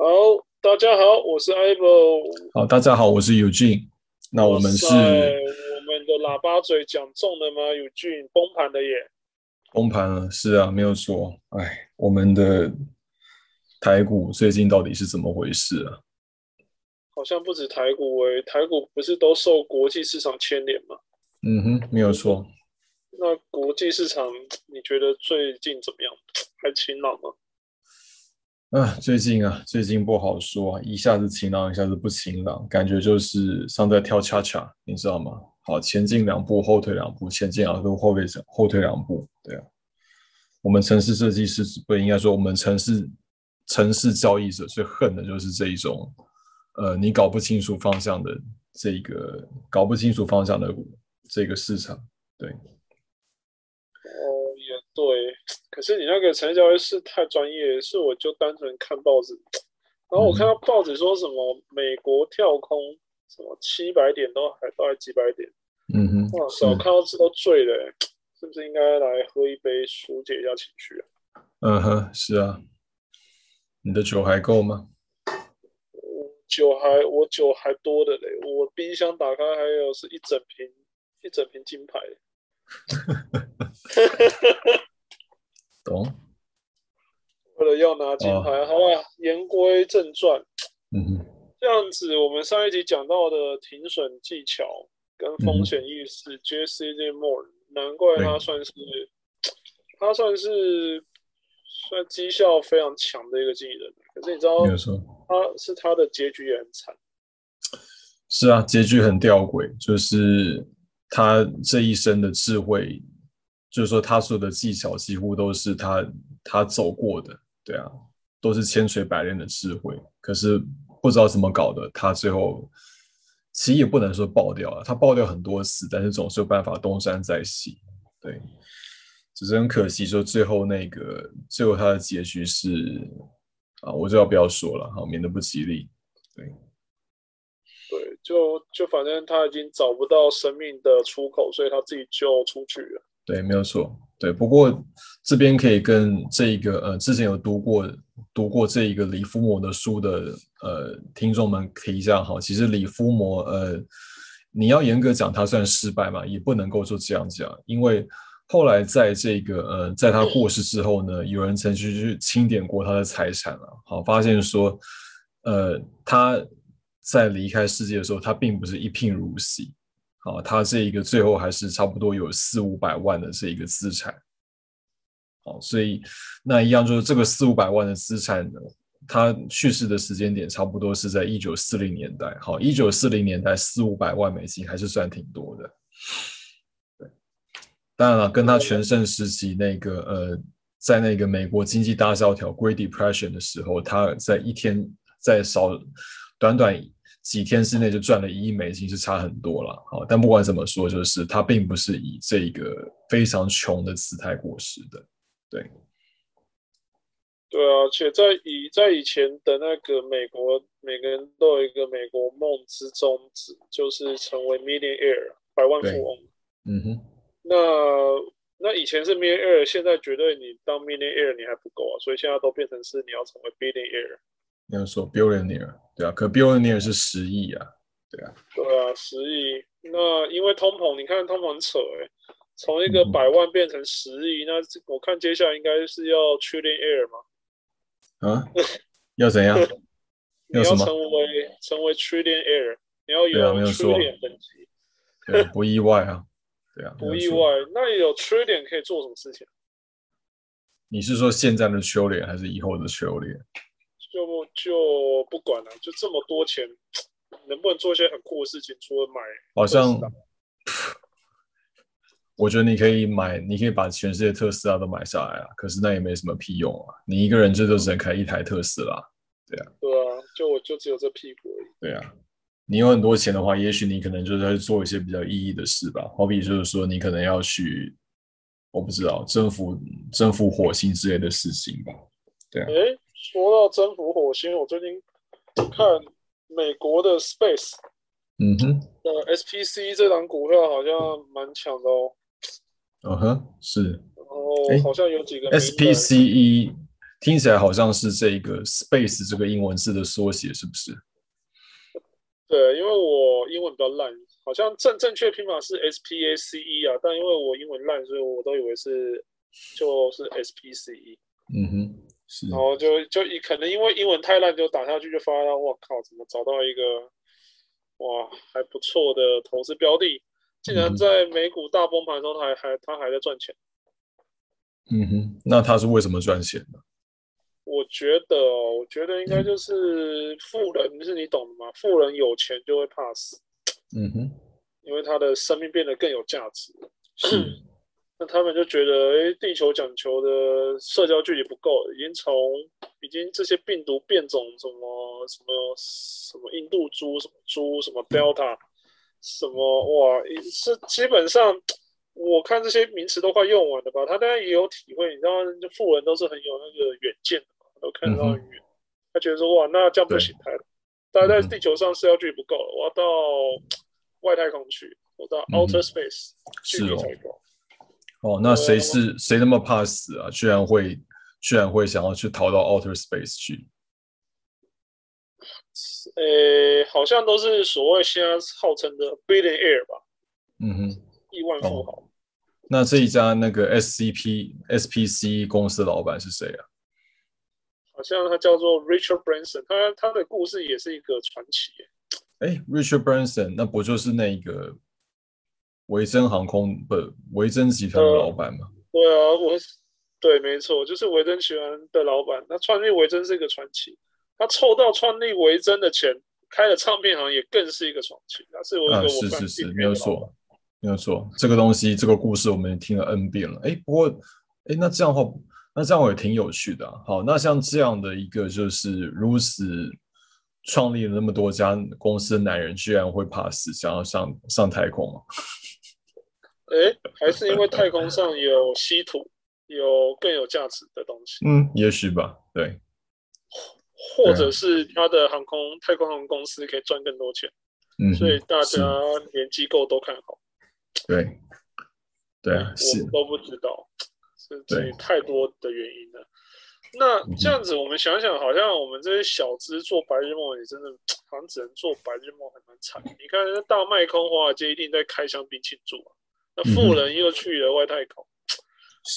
好，大家好，我是 Ivo。好，大家好，我是 Eugene。那我们是我们的喇叭嘴讲中了吗？Eugene 崩盘了耶！崩盘了，是啊，没有错。哎，我们的台股最近到底是怎么回事啊？好像不止台股诶，台股不是都受国际市场牵连吗？嗯哼，没有错。那国际市场你觉得最近怎么样？还晴朗吗？啊，最近啊，最近不好说，一下子晴朗，一下子不晴朗，感觉就是像在跳恰恰，你知道吗？好，前进两步，后退两步，前进两步，后退后退两步，对啊。我们城市设计师不应该说，我们城市城市交易者最恨的就是这一种，呃，你搞不清楚方向的这个搞不清楚方向的这个市场，对。哦，也对。可是你那个成交易是太专业，是我就单纯看报纸，然后我看到报纸说什么美国跳空什么七百点都还都还几百点，嗯哼，哇塞，我看到这都醉了欸，是不是应该来喝一杯疏解一下情绪啊？嗯哼，是啊。你的酒还够吗？酒还我酒还多的嘞，我冰箱打开还有是一整瓶一整瓶金牌。懂。为了要拿金牌，好吧，言归正传。嗯哼，这样子，我们上一集讲到的停损技巧跟风险意识、j C J Moore，难怪他算是他算是算绩效非常强的一个经理人。可是你知道。他是他的结局也很惨。是啊，结局很吊诡，就是他这一生的智慧，就是说他所有的技巧几乎都是他他走过的，对啊，都是千锤百炼的智慧。可是不知道怎么搞的，他最后其实也不能说爆掉了，他爆掉很多次，但是总是有办法东山再起。对，只是很可惜，说最后那个最后他的结局是啊，我就要不要说了，好，免得不吉利。对。对，就就反正他已经找不到生命的出口，所以他自己就出去了。对，没有错。对，不过这边可以跟这一个呃，之前有读过读过这一个李夫摩的书的呃听众们提一下哈。其实李夫摩呃，你要严格讲他算失败嘛，也不能够说这样讲，因为后来在这个呃，在他过世之后呢，有人曾经去清点过他的财产了，好，发现说呃他。在离开世界的时候，他并不是一贫如洗，好，他这一个最后还是差不多有四五百万的这一个资产，好，所以那一样就是这个四五百万的资产呢，他去世的时间点差不多是在一九四零年代，好，一九四零年代四五百万美金还是算挺多的，对，当然了，跟他全盛时期那个呃，在那个美国经济大萧条 （Great Depression） 的时候，他在一天在少短短。几天之内就赚了一亿美金，是差很多了。好，但不管怎么说，就是他并不是以这个非常穷的姿态过世的。对，对啊，且在以在以前的那个美国，每个人都有一个美国梦之宗旨，就是成为 millionaire 百万富翁。嗯哼。那那以前是 millionaire，现在绝对你当 millionaire 你还不够啊，所以现在都变成是你要成为 billionaire。没有说 billionaire，对啊，可 billionaire 是十亿啊，对啊，对啊，十亿。那因为通膨，你看通膨很扯哎，从一个百万变成十亿，那我看接下来应该是要 trillionaire 嘛？啊？要怎样？你要成为成为 trillionaire，你要有 trillion 等级。对，不意外啊，对啊，不意外。那有 trillion 可以做什么事情？你是说现在的 trillion 还是以后的 trillion？就就不管了，就这么多钱，能不能做一些很酷的事情？除了买，好像，我觉得你可以买，你可以把全世界特斯拉都买下来啊。可是那也没什么屁用啊，你一个人最多只能开一台特斯拉，对啊。对啊，就我就只有这屁股而已。对啊，你有很多钱的话，也许你可能就在做一些比较意义的事吧。好比就是说，你可能要去，我不知道征服征服火星之类的事情吧。对啊。说到征服火星，我最近看美国的 Space，嗯哼，呃，SPC 这档股票好像蛮强的哦。嗯哼，是。然后好像有几个 SPCE 听起来好像是这个 space 这个英文字的缩写，是不是？对，因为我英文比较烂，好像正正确拼法是 S P A C E 啊，但因为我英文烂，所以我都以为是就是 S P C E。嗯哼，是。然后就就可能因为英文太烂，就打下去就发现，我靠，怎么找到一个哇还不错的投资标的，竟然在美股大崩盘的时候，他还还他还在赚钱。嗯哼，那他是为什么赚钱呢？我觉得，我觉得应该就是富人，是你懂的嘛？富人有钱就会怕死，嗯哼，因为他的生命变得更有价值。是，那他们就觉得，哎，地球讲求的社交距离不够，已经从已经这些病毒变种，什么什么什么印度猪，什么猪，什么 Delta，什么哇，是基本上。我看这些名词都快用完了吧？他当然也有体会，你知道，富人都是很有那个远见的嘛，都看到很远。他觉得说，哇，那这样不行，太，大家在地球上社交距离不够了，我要到外太空去，我到 outer space 距离才够。哦，那谁是谁那么怕死啊？居然会居然会想要去逃到 outer space 去？呃，好像都是所谓现在号称的 billionaire 吧？嗯哼，亿万富豪。那这一家那个 SCP SPC 公司老板是谁啊？好像他叫做 Richard Branson，他他的故事也是一个传奇。哎，Richard Branson，那不就是那个维珍航空不维珍集团的老板吗？对啊，我对，没错，就是维珍集团的老板。他创立维珍是一个传奇，他凑到创立维珍的钱，开了唱片行也更是一个传奇。他是我是是是，没有错。没有错，这个东西，这个故事我们也听了 N 遍了。哎，不过，哎，那这样的话，那这样也挺有趣的。好，那像这样的一个就是如此创立了那么多家公司的男人，居然会怕死，想要上上太空吗？哎，还是因为太空上有稀土，有更有价值的东西。嗯，也许吧。对，或者是他的航空太空航空公司可以赚更多钱。嗯，所以大家连机构都看好。对，对啊，我们都不知道，是这太多的原因了。那这样子，我们想想，好像我们这些小资做白日梦，也真的好像只能做白日梦，还蛮惨。你看，大卖空华尔街一定在开香槟庆祝啊。那富人又去了外太空，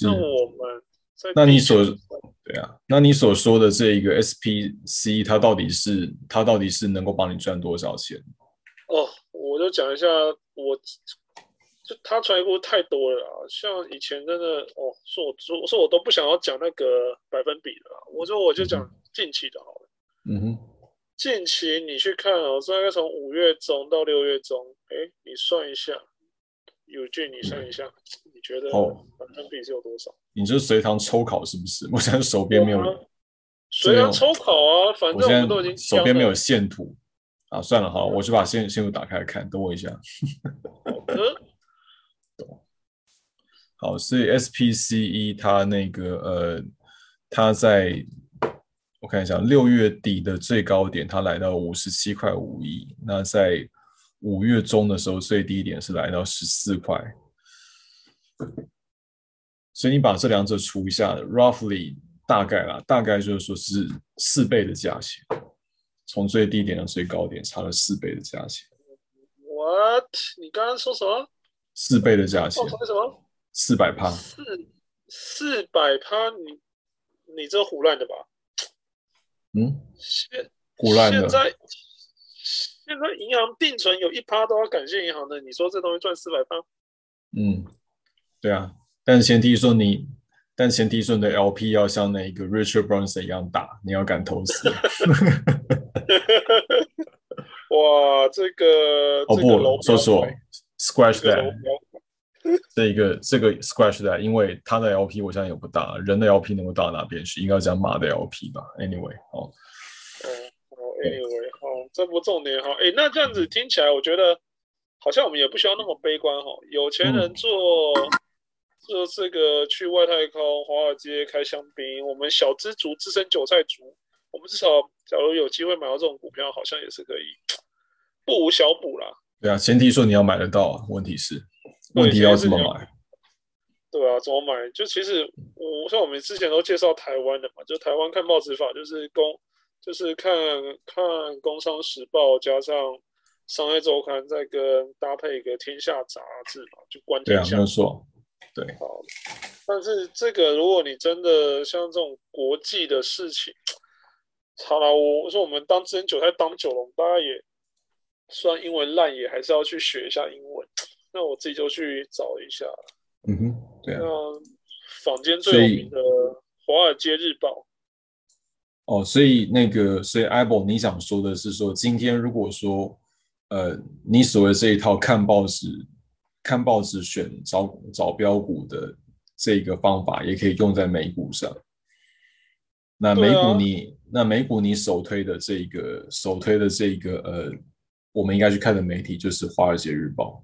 那我们，那你所对啊，那你所说的这一个 SPC，它到底是它到底是能够帮你赚多少钱？哦，我就讲一下我。就他传播太多了啊，像以前真的哦，说我说说我都不想要讲那个百分比了，我说我就讲近期的好了。嗯哼，近期你去看哦，大概从五月中到六月中，哎，你算一下，你算一下，你觉得百分比是有多少？你就随堂抽考是不是？我现在手边没有随堂抽考啊，反正我们都已经手边没有线图啊，算了好，我去把线线图打开来看，等我一下。好，所以 SPCE 它那个呃，它在我看一下，六月底的最高点，它来到五十七块五亿。那在五月中的时候，最低点是来到十四块。所以你把这两者除一下，roughly 大概啦，大概就是说是四倍的价钱，从最低点到最高点差了四倍的价钱。What？你刚刚说什么？四倍的价钱？什么？四百趴，四四百趴，你你这胡乱的吧？嗯，现胡乱的。现在现在银行定存有一趴都要感谢银行的，你说这东西赚四百趴？嗯，对啊，但前提说你，但前提说你的 LP 要像那个 Richard Branson 一样大，你要敢投资。哇，这个哦不，说说 Scratch that。这一个这个 scratch that，因为他的 LP 我相信也不大，人的 LP 能够大到哪边去？应该讲马的 LP 吧。Anyway，哦，这不重点哈。哎，那这样子听起来，我觉得好像我们也不需要那么悲观哈。有钱人做做这个去外太空、华尔街开香槟，我们小资族、资深韭菜族，我们至少假如有机会买到这种股票，好像也是可以不无小补啦。对啊，前提说你要买得到啊，问题是。问题要怎么买？对啊，怎么买？就其实我像我们之前都介绍台湾的嘛，就台湾看报纸法就是工，就是看看《工商时报》加上《商业周刊》，再跟搭配一个《天下》杂志嘛，就关键下。没错。对。好，但是这个如果你真的像这种国际的事情，好了，我我说我们当真韭菜当九龙，大家也虽然英文烂，也还是要去学一下英文。那我自己就去找一下。嗯哼，对啊。坊间最有名的《华尔街日报》。哦，所以那个，所以 Apple，你想说的是说，今天如果说，呃，你所谓这一套看报纸、看报纸选找找标股的这个方法，也可以用在美股上。那美股你，那美股你首推的这个首推的这个呃，我们应该去看的媒体就是《华尔街日报》。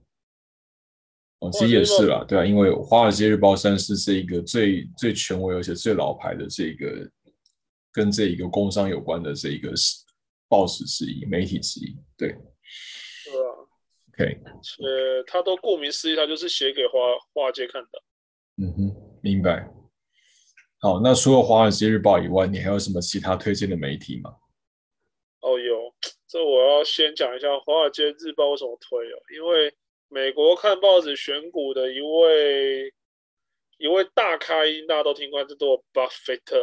哦，其实也是啦，对啊，因为《华尔街日报》算是这一个最最权威而且最老牌的这个跟这一个工商有关的这一个报纸之一、媒体之一，对。对啊。OK。呃，他都顾名思义，他就是写给华华尔街看的。嗯哼，明白。好，那除了《华尔街日报》以外，你还有什么其他推荐的媒体吗？哦，有，这我要先讲一下《华尔街日报》为什么推哦，因为美国看报纸选股的一位一位大咖，大家都听过，叫做巴菲特。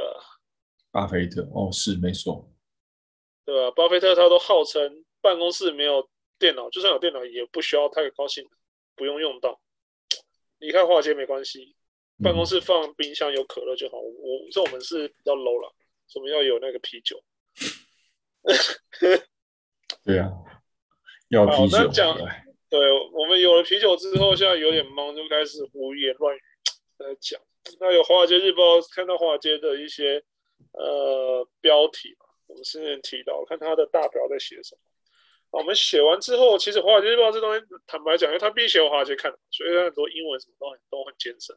巴菲特，哦，是没错，对吧？巴菲特他都号称办公室没有电脑，就算有电脑也不需要太高兴，不用用到，离开华尔街没关系。办公室放冰箱有可乐就好。我这我们是比较 low 了，我们要有那个啤酒。对啊，要啤酒。那讲，对我们有了啤酒之后，现在有点忙，就开始胡言乱语在讲。那有华尔街日报看到华尔街的一些呃标题嘛？我们之前提到，看他的大标在写什么。我们写完之后，其实华尔街日报这东西，坦白讲，因为它必须写华尔街看，所以他很多英文什么都很都很艰深。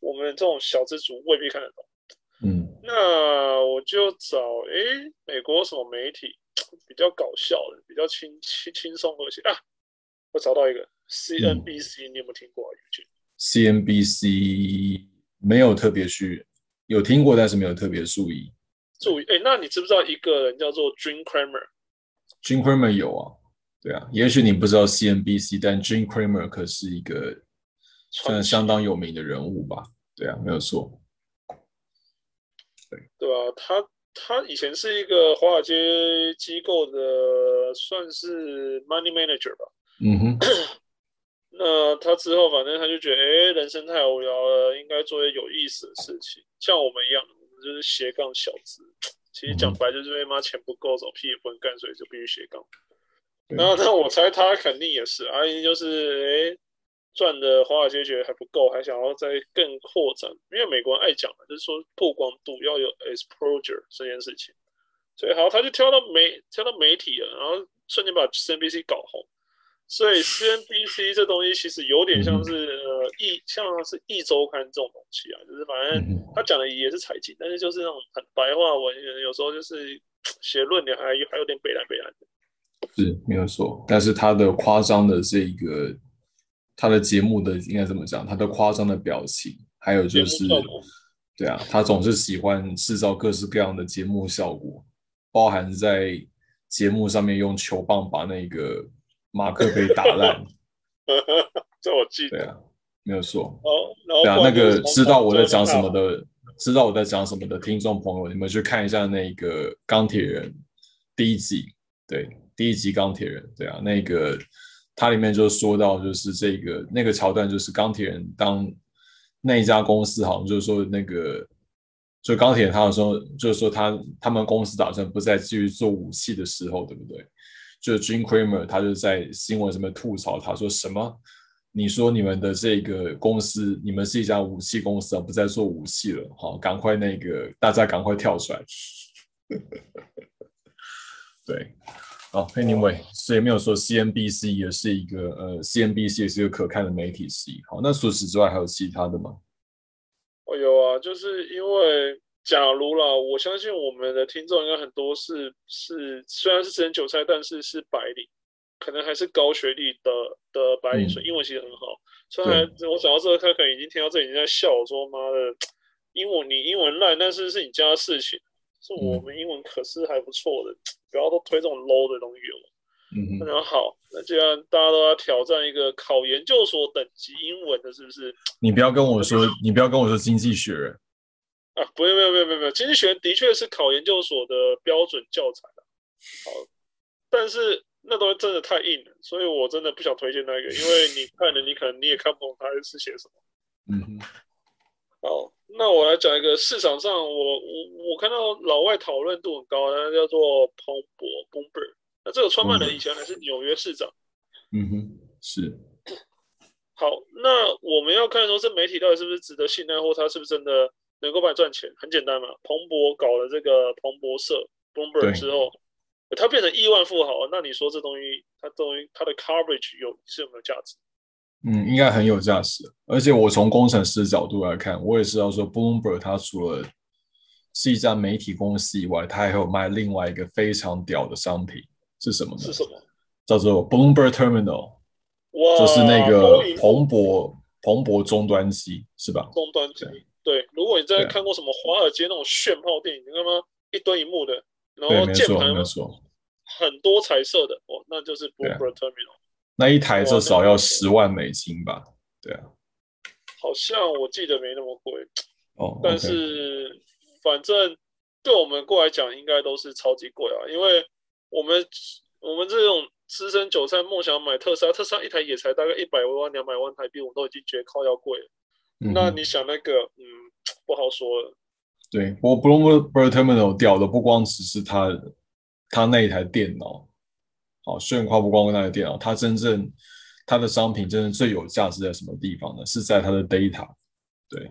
我们这种小资族未必看得懂，嗯，那我就找哎，美国什么媒体比较搞笑的，比较轻轻轻松和谐啊？我找到一个 CNBC，你有没有听过啊？CNBC 没有特别去，有听过，但是没有特别注意。注意，哎，那你知不知道一个人叫做 Jim Cramer？Jim Cramer 有啊，对啊，也许你不知道 CNBC，但 Jim Cramer 可是一个算相当有名的人物吧。对啊，没有错。对对啊，他他以前是一个华尔街机构的，算是 money manager 吧。嗯哼。那他之后，反正他就觉得，哎，人生太无聊了，应该做些有意思的事情。像我们一样，我们就是斜杠小子。其实讲白就是因为妈钱不够，找屁也不能干，所以就必须斜杠。然后，那我猜他肯定也是，阿姨就是，哎。赚的华尔街觉得还不够，还想要再更扩展，因为美国人爱讲嘛，就是说曝光度要有 exposure 这件事情。所以好，他就挑到媒挑到媒体了，然后瞬间把 CNBC 搞红。所以 CNBC 这东西其实有点像是呃一像是一周刊这种东西啊，就是反正他讲的也是财经，但是就是那种很白话文，有时候就是写论点还还有点北南北南的。是没有错，但是他的夸张的这个。他的节目的应该怎么讲？他的夸张的表情，还有就是，对啊，他总是喜欢制造各式各样的节目效果，包含在节目上面用球棒把那个马克杯打烂。这我记得。对啊，没有错。哦，对啊，那个知道我在讲什么的，知道我在讲什么的听众朋友，你们去看一下那个钢铁人第一集，对，第一集钢铁人，对啊，那个。它里面就说到，就是这个那个桥段，就是钢铁人当那一家公司好像就是说那个，就钢铁人他说就是说他他们公司打算不再继续做武器的时候，对不对？就 Jim Cramer 他就在新闻上面吐槽，他说什么？你说你们的这个公司，你们是一家武器公司啊，不再做武器了，好，赶快那个大家赶快跳出来，对。好，Anyway，所以没有说 CNBC 也是一个呃，CNBC 也是一个可看的媒体系。好，那除此之外还有其他的吗？哦，有啊，就是因为假如啦，我相信我们的听众应该很多是是虽然是吃人韭菜，但是是白领，可能还是高学历的的白领，所以英文其实很好。所以我讲到这个，他可能已经听到这已经在笑我说：“妈的，英文你英文烂，但是是你家的事情，是我们英文可是还不错的，不要都推这种 low 的东西哦。”嗯那好，那既然大家都要挑战一个考研究所等级英文的，是不是？你不要跟我说，你不要跟我说经济学人啊！不用，不用，不用，不用，经济学的确是考研究所的标准教材好，但是那东西真的太硬了，所以我真的不想推荐那个，因为你看了，你可能你也看不懂它是写什么。嗯哼。好，那我来讲一个市场上，我我我看到老外讨论度很高，那叫做彭博 （Bloomberg）。那这个创办人以前还是纽约市长，嗯哼，是。好，那我们要看说这媒体到底是不是值得信赖，或他是不是真的能够帮你赚钱？很简单嘛，彭博搞了这个彭博社 （Bloomberg） 之后，他变成亿万富豪，那你说这东西，它东西它的 coverage 有是有没有价值？嗯，应该很有价值。而且我从工程师的角度来看，我也是要说，Bloomberg 它除了是一家媒体公司以外，它还有卖另外一个非常屌的商品。是什么呢？是什么？叫做 Bloomberg Terminal，哇，就是那个彭博彭博终端机，是吧？终端机，对。如果你在看过什么华尔街那种炫炮电影，你看吗？一堆一幕的，然后键盘，很多彩色的，哦，那就是 Bloomberg Terminal。那一台至少要十万美金吧？对啊。好像我记得没那么贵哦，但是反正对我们过来讲，应该都是超级贵啊，因为。我们我们这种资深韭菜梦想买特斯拉，特斯拉一台也才大概一百万两百万台币，我们都已经觉得靠要贵了。那你想那个，嗯，不好说了。对，不过 Bloomberg Terminal 掉的不光只是他他那一台电脑，好炫夸不光那台电脑，它真正它的商品真正最有价值在什么地方呢？是在它的 data。对，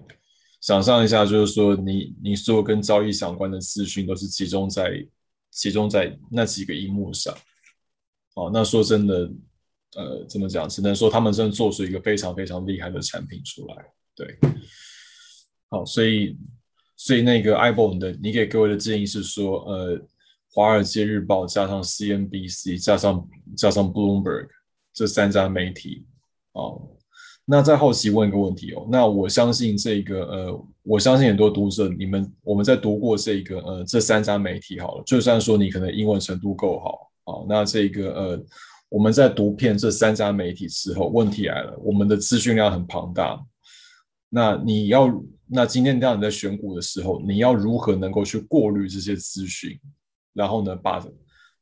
想象一下，就是说你你所有跟交易相关的资讯都是集中在。集中在那几个荧幕上，好，那说真的，呃，怎么讲？只能说他们真的做出一个非常非常厉害的产品出来。对，好，所以，所以那个 i b o n 的，你给各位的建议是说，呃，华尔街日报加上 CNBC 加上加上 Bloomberg 这三家媒体，哦。那再好奇问一个问题哦，那我相信这个呃，我相信很多读者，你们我们在读过这个呃这三家媒体好了，就算说你可能英文程度够好，好，那这个呃我们在读遍这三家媒体之后，问题来了，我们的资讯量很庞大，那你要那今天当你在选股的时候，你要如何能够去过滤这些资讯，然后呢把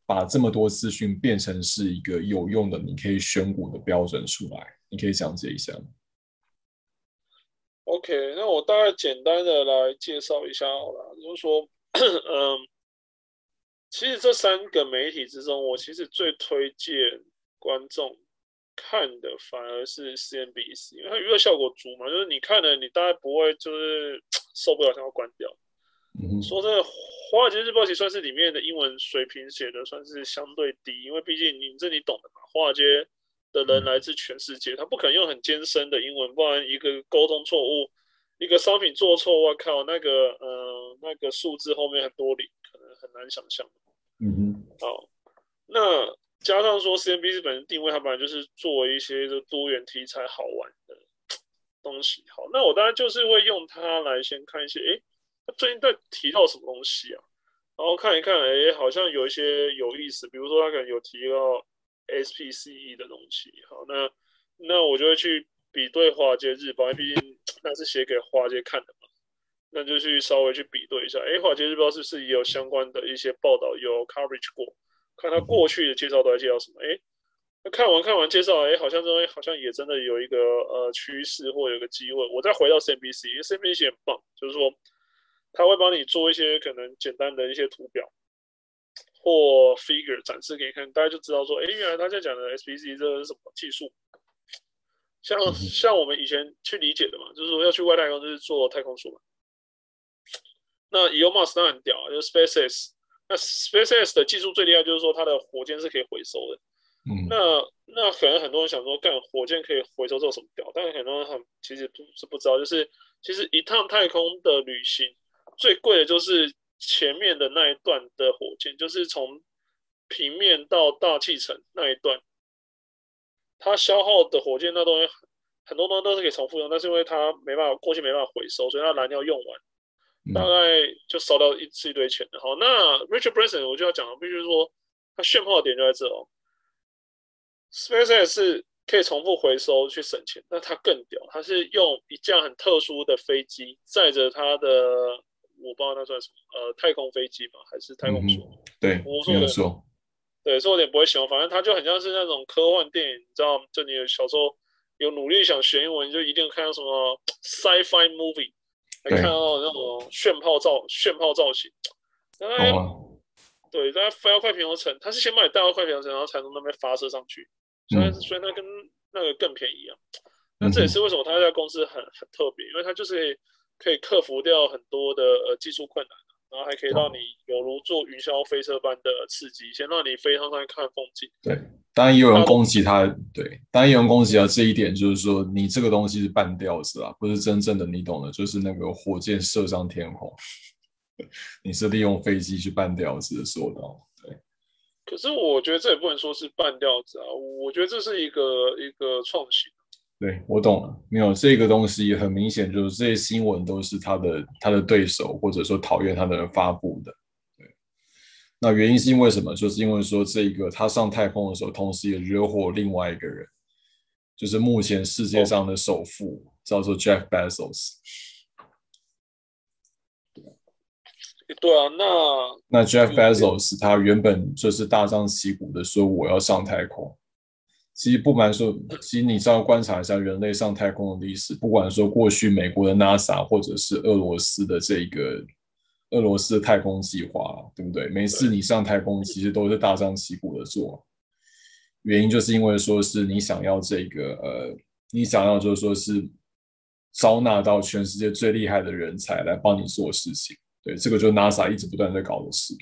把这么多资讯变成是一个有用的你可以选股的标准出来？你可以讲解一下吗？OK，那我大概简单的来介绍一下好了。就是说，嗯，其实这三个媒体之中，我其实最推荐观众看的反而是 CNBC，因为它娱乐效果足嘛。就是你看了，你大概不会就是 受不了想要关掉。说真的，《华尔街日报》其实算是里面的英文水平写的算是相对低，因为毕竟你这你懂的嘛，华尔街。的人来自全世界，他不可能用很艰深的英文，不然一个沟通错误，一个商品做错，我靠，那个呃那个数字后面很多零，可能很难想象。嗯哼，好，那加上说 CNBC 本身定位，它本来就是做一些就多元题材好玩的东西。好，那我当然就是会用它来先看一些，诶，它最近在提到什么东西啊？然后看一看，诶，好像有一些有意思，比如说他可能有提到。SPCE 的东西，好，那那我就会去比对华尔街日报，因为毕竟那是写给华尔街看的嘛，那就去稍微去比对一下，哎，华尔街日报是不是也有相关的一些报道有 coverage 过？看他过去的介绍都在介绍什么？哎，那看完看完介绍，哎，好像这东西好像也真的有一个呃趋势或有个机会。我再回到 CNBC，因为 CNBC 很棒，就是说他会帮你做一些可能简单的一些图表。或 figure 展示给你看，大家就知道说，哎，原来他在讲的 SBC 这是什么技术？像像我们以前去理解的嘛，就是说要去外太空就是做太空梭嘛。那 Elon Musk 当然很屌啊，就是 SpaceX。那 SpaceX 的技术最厉害就是说它的火箭是可以回收的。嗯。那那可能很多人想说，干火箭可以回收，这有什么屌？但是很多人很其实不是不知道，就是其实一趟太空的旅行最贵的就是。前面的那一段的火箭，就是从平面到大气层那一段，它消耗的火箭那东西很多东西都是可以重复用，但是因为它没办法过去没办法回收，所以它燃料用完，大概就烧到一次一堆钱的。好，那 Richard Branson 我就要讲了，必须说他炫炮的点就在这哦，SpaceX 是可以重复回收去省钱，那它更屌，它是用一架很特殊的飞机载着他的，我不知道那算什么，呃，太空飞机吧，还是太空梭？对，我说的。对，所以我有点不会形容，反正他就很像是那种科幻电影，你知道，就你小时候有努力想学英文，就一定看到什么 sci-fi movie，来看到那种炫炮造炫炮造型。哦。对，大家飞到快平衡层，他是先把你带到快平衡层，然后才从那边发射上去。所以，所以那跟那个更便宜啊。那这也是为什么他家公司很很特别，因为它就是可以克服掉很多的呃技术困难，然后还可以让你有如坐云霄飞车般的刺激，先让你飞上上去看风景。对，当然也有人攻击他，对，当然有人攻击他这一点，就是说你这个东西是半吊子啊，不是真正的，你懂的，就是那个火箭射上天空，你是利用飞机去半吊子的做到。可是我觉得这也不能说是半吊子啊，我觉得这是一个一个创新。对我懂了，没有这个东西很明显，就是这些新闻都是他的他的对手或者说讨厌他的人发布的。对，那原因是因为什么？就是因为说这个他上太空的时候，同时也惹火另外一个人，就是目前世界上的首富，叫做 Jeff Bezos。对啊，那那 Jeff Bezos 他原本就是大张旗鼓的说我要上太空。其实不瞒说，其实你稍微观察一下人类上太空的历史，不管说过去美国的 NASA 或者是俄罗斯的这个俄罗斯的太空计划，对不对？每次你上太空，其实都是大张旗鼓的做。原因就是因为说是你想要这个呃，你想要就是说是招纳到全世界最厉害的人才来帮你做事情。对，这个就是 NASA 一直不断在搞的事。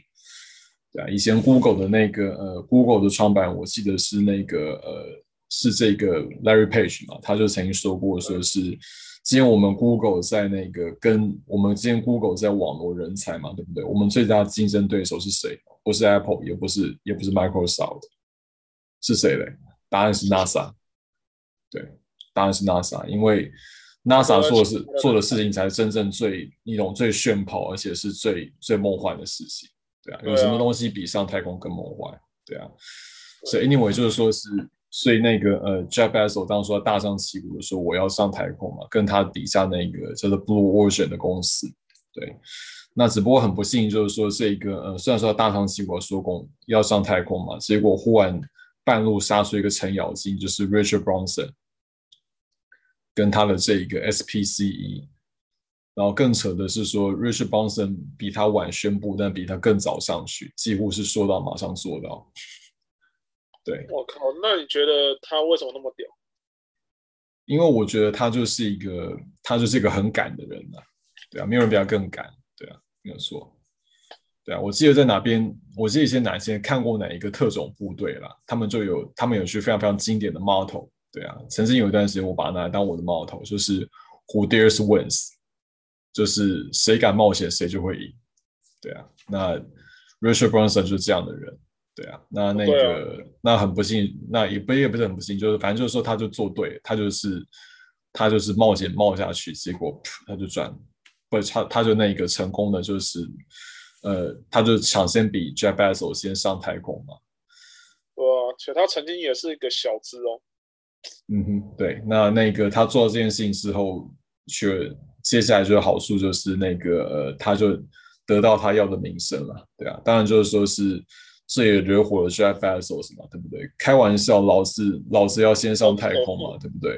对啊，以前 Google 的那个呃，Google 的创办人，我记得是那个呃，是这个 Larry Page 嘛，他就曾经说过，说是今天我们 Google 在那个跟我们今天 Google 在网络人才嘛，对不对？我们最大的竞争对手是谁？不是 Apple，也不是也不是 Microsoft，是谁嘞？答案是 NASA。对，答案是 NASA，因为。NASA 做的是做的事情才是真正最一种最炫跑，而且是最最梦幻的事情，对啊，有什么东西比上太空更梦幻？对啊，所以 anyway 就是说是，所以那个呃，Jeff Bezos 当时大张旗鼓的说我要上太空嘛，跟他底下那个叫做 Blue Origin 的公司，对，那只不过很不幸就是说这个呃，虽然说大张旗鼓说过要上太空嘛，结果忽然半路杀出一个程咬金，就是 Richard Branson。跟他的这一个 SPCE，然后更扯的是说，Richard Branson 比他晚宣布，但比他更早上去，几乎是说到马上做到。对，我靠，那你觉得他为什么那么屌？因为我觉得他就是一个，他就是一个很敢的人呐。对啊，没有人比他更敢。对啊，没有错。对啊，我记得在哪边，我记得以前哪些看过哪一个特种部队啦，他们就有，他们有句非常非常经典的 motto。对啊，曾经有一段时间，我把它拿来当我的帽头，就是 “Who dares wins”，就是谁敢冒险，谁就会赢。对啊，那 Richard Branson 就是这样的人。对啊，那那个那很不幸，那也不也不是很不幸，就是反正就是说他就做对，他就是他就是冒险冒下去，结果他就赚，不他他就那个成功的就是呃，他就抢先比 Jeff Bezos 先上太空嘛。对啊，且他曾经也是一个小资哦。嗯哼，对，那那个他做了这件事情之后，却接下来就好处就是那个呃，他就得到他要的名声了，对啊，当然就是说是这也惹火了 Jeff Bezos 嘛，对不对？开玩笑，老子老子要先上太空嘛，对不对？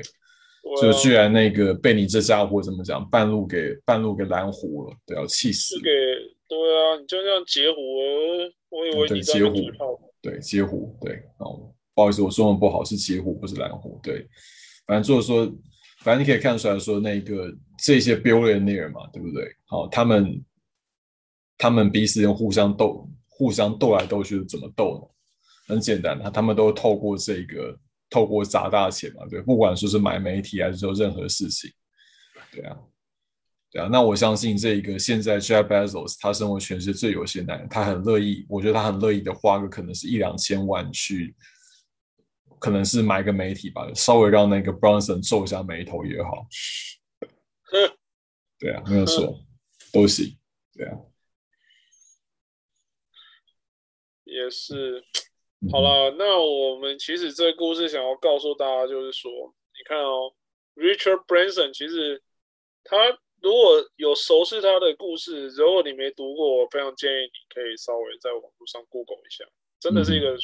就居然那个被你这家伙怎么讲，半路给半路给拦活了，对，啊气死。给对啊，你就这样截胡，我以为你截胡，对截胡，对，哦。不好意思，我中文不好，是截胡，不是拦胡。对，反正就是说，反正你可以看出来说，那个这些 billionaire 嘛，对不对？好，他们他们彼此互相斗，互相斗来斗去，怎么斗呢？很简单，他他们都透过这个，透过砸大钱嘛，对，不管说是买媒体还是做任何事情，对啊，对啊。那我相信这个现在 Jeff Bezos 他身为全世界最有钱男人，他很乐意，我觉得他很乐意的花个可能是一两千万去。可能是买个媒体吧，稍微让那个 Bronson 皱一下眉头也好。对啊，没有错，都行。对啊，也是。好了，那我们其实这个故事想要告诉大家，就是说，你看哦，Richard Branson，其实他如果有熟悉他的故事，如果你没读过，我非常建议你可以稍微在网络上 Google 一下，真的是一个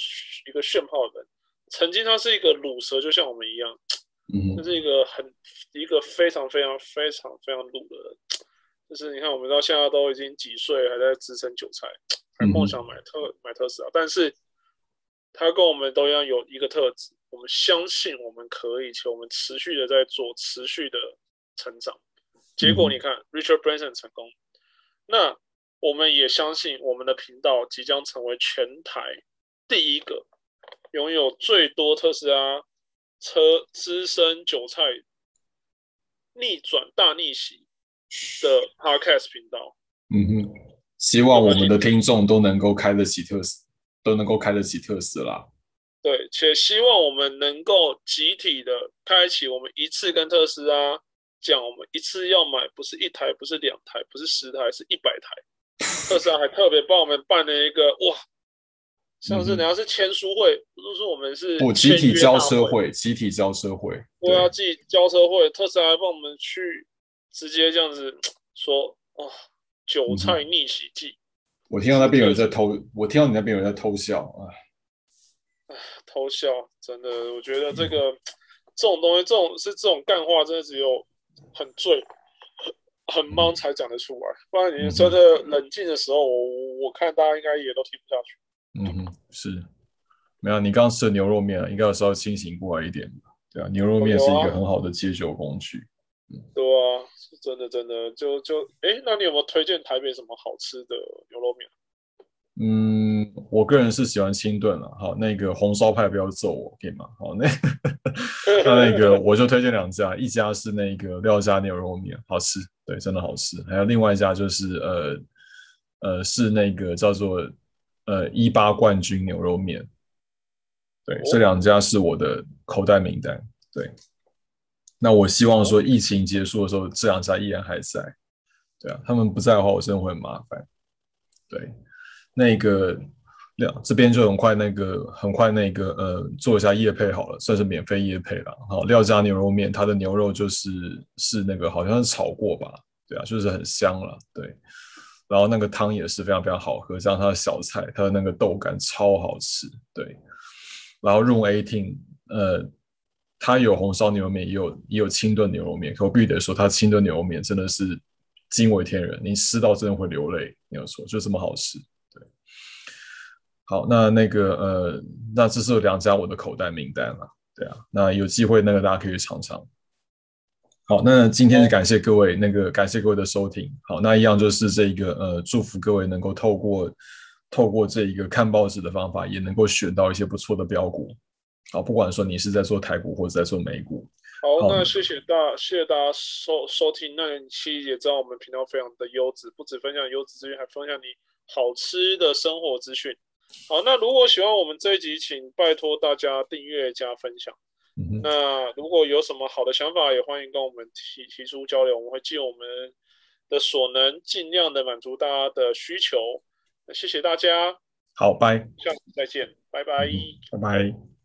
一个炫炮的人。曾经他是一个卤蛇，就像我们一样，嗯，这是一个很一个非常非常非常非常卤的人。就是你看，我们到现在都已经几岁，还在支撑韭菜，还梦想买特买特斯拉，但是。他跟我们都一样有一个特质，我们相信我们可以，且我们持续的在做，持续的成长。结果你看，Richard Branson 成功，那我们也相信我们的频道即将成为全台第一个拥有最多特斯拉车资深韭菜逆转大逆袭的 Podcast 频道。嗯哼，希望我们的听众都能够开得起特斯。都能够开得起特斯拉，对，且希望我们能够集体的开启，我们一次跟特斯拉讲，我们一次要买不是一台，不是两台，不是十台，是一百台。特斯拉还特别帮我们办了一个哇，像是你要是签书会，不是说我们是不集体交车会，集体交车会，对啊集体交车会，特斯拉帮我们去直接这样子说，哦，韭菜逆袭记。我听到那边有人在偷，我听到你那边有人在偷笑啊！偷笑，真的，我觉得这个这种东西，这种是这种干话，真的只有很醉、很忙才讲得出来，不然你真的冷静的时候，我我看大家应该也都听不下去。嗯哼，是，没有，你刚刚吃的牛肉面，应该稍微清醒过来一点对啊，牛肉面是一个很好的解酒工具。对啊。是真的真的就就哎，那你有没有推荐台北什么好吃的牛肉面？嗯，我个人是喜欢清炖了。好，那个红烧派不要揍我，可以吗？好，那 那那个我就推荐两家，一家是那个廖家牛肉面，好吃，对，真的好吃。还有另外一家就是呃呃是那个叫做呃一八冠军牛肉面，对，这两家是我的口袋名单，对。那我希望说，疫情结束的时候，这两家依然还在，对啊，他们不在的话，我真的会很麻烦。对，那个两这边就很快，那个很快，那个呃，做一下叶配好了，算是免费叶配了。好，廖家牛肉面，它的牛肉就是是那个好像是炒过吧，对啊，就是很香了，对。然后那个汤也是非常非常好喝，加上它的小菜，它的那个豆干超好吃，对。然后 Room Eighteen，呃。它有红烧牛肉面，也有也有清炖牛肉面。可我必须得说，它清炖牛肉面真的是惊为天人，你吃到真的会流泪。没有错，就这么好吃。对，好，那那个呃，那这是两家我的口袋名单了。对啊，那有机会那个大家可以尝尝。好，那今天是感谢各位，那个感谢各位的收听。好，那一样就是这一个呃，祝福各位能够透过透过这一个看报纸的方法，也能够选到一些不错的标股。好，不管说你是在做台股或者在做美股，好，那谢谢大，谢谢大家收收听。那你其实也知道我们频道非常的优质，不止分享优质资讯，还分享你好吃的生活资讯。好，那如果喜欢我们这一集，请拜托大家订阅加分享。那如果有什么好的想法，也欢迎跟我们提提出交流，我们会尽我们的所能，尽量的满足大家的需求。那谢谢大家，好，拜，下次再见，拜拜，拜拜。